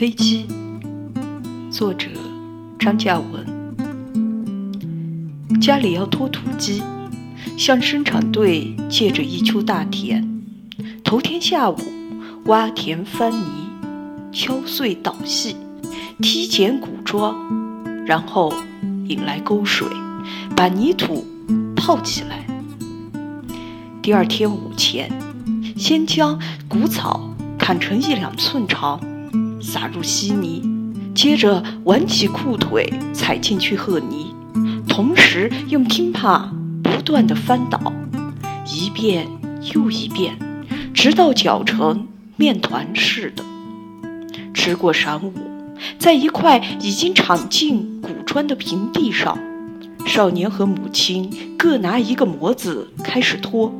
飞机，作者张嘉文：“家里要拖土机，向生产队借着一丘大田。头天下午挖田翻泥，敲碎捣细，梯剪鼓桩，然后引来沟水，把泥土泡起来。第二天午前，先将谷草砍成一两寸长，撒入稀泥。”接着挽起裤腿踩进去和泥，同时用钉耙不断的翻倒，一遍又一遍，直到搅成面团似的。吃过晌午，在一块已经铲进谷砖的平地上，少年和母亲各拿一个模子开始拖。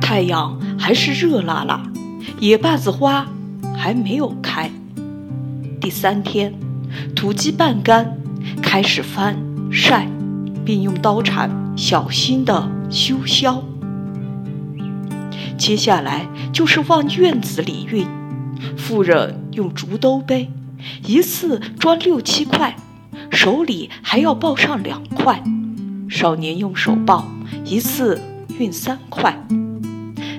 太阳还是热辣辣，野坝子花还没有开。第三天，土鸡半干，开始翻晒，并用刀铲小心地修削。接下来就是往院子里运。妇人用竹兜背，一次装六七块，手里还要抱上两块。少年用手抱，一次运三块。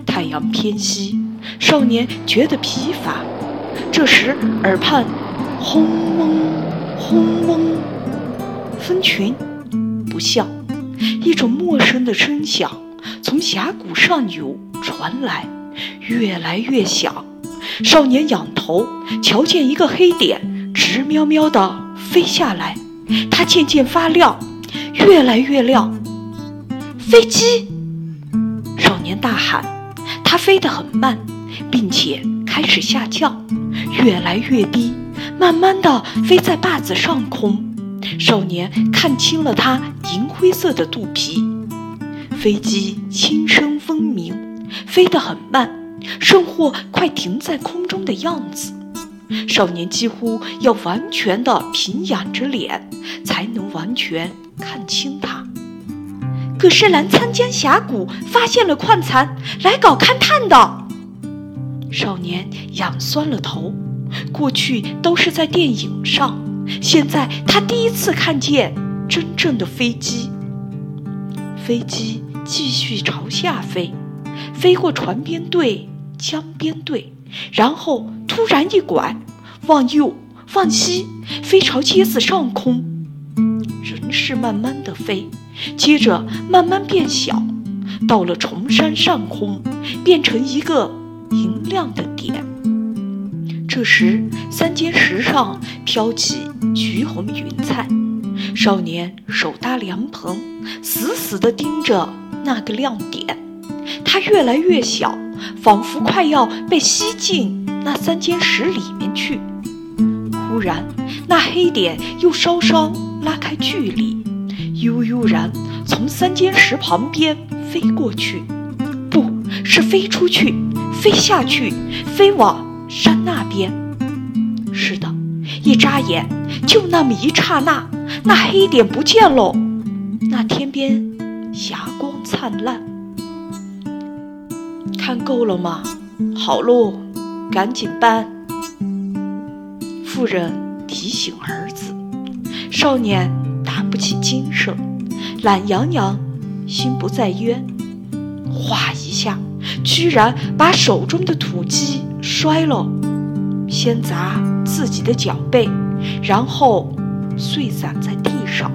太阳偏西，少年觉得疲乏。这时耳畔。轰嗡，轰嗡，蜂群不像，一种陌生的声响从峡谷上游传来，越来越响。少年仰头瞧见一个黑点直瞄瞄地飞下来，它渐渐发亮，越来越亮。飞机！少年大喊。它飞得很慢，并且开始下降，越来越低。慢慢的飞在坝子上空，少年看清了它银灰色的肚皮。飞机轻声嗡鸣，飞得很慢，甚或快停在空中的样子。少年几乎要完全的平仰着脸，才能完全看清它。可是澜沧江峡谷发现了矿残，来搞勘探的。少年仰酸了头。过去都是在电影上，现在他第一次看见真正的飞机。飞机继续朝下飞，飞过船边队、江边队，然后突然一拐，往右、往西，飞朝街子上空，仍是慢慢的飞，接着慢慢变小，到了崇山上空，变成一个银亮的点。这时，三间石上飘起橘红云彩。少年手搭凉棚，死死地盯着那个亮点。它越来越小，仿佛快要被吸进那三间石里面去。忽然，那黑点又稍稍拉开距离，悠悠然从三间石旁边飞过去，不是飞出去，飞下去，飞往。山那边，是的，一眨眼，就那么一刹那，那黑点不见喽。那天边霞光灿烂，看够了吗？好喽，赶紧搬。妇人提醒儿子，少年打不起精神，懒洋洋，心不在焉。哗一下，居然把手中的土鸡摔了，先砸自己的脚背，然后碎散在地上。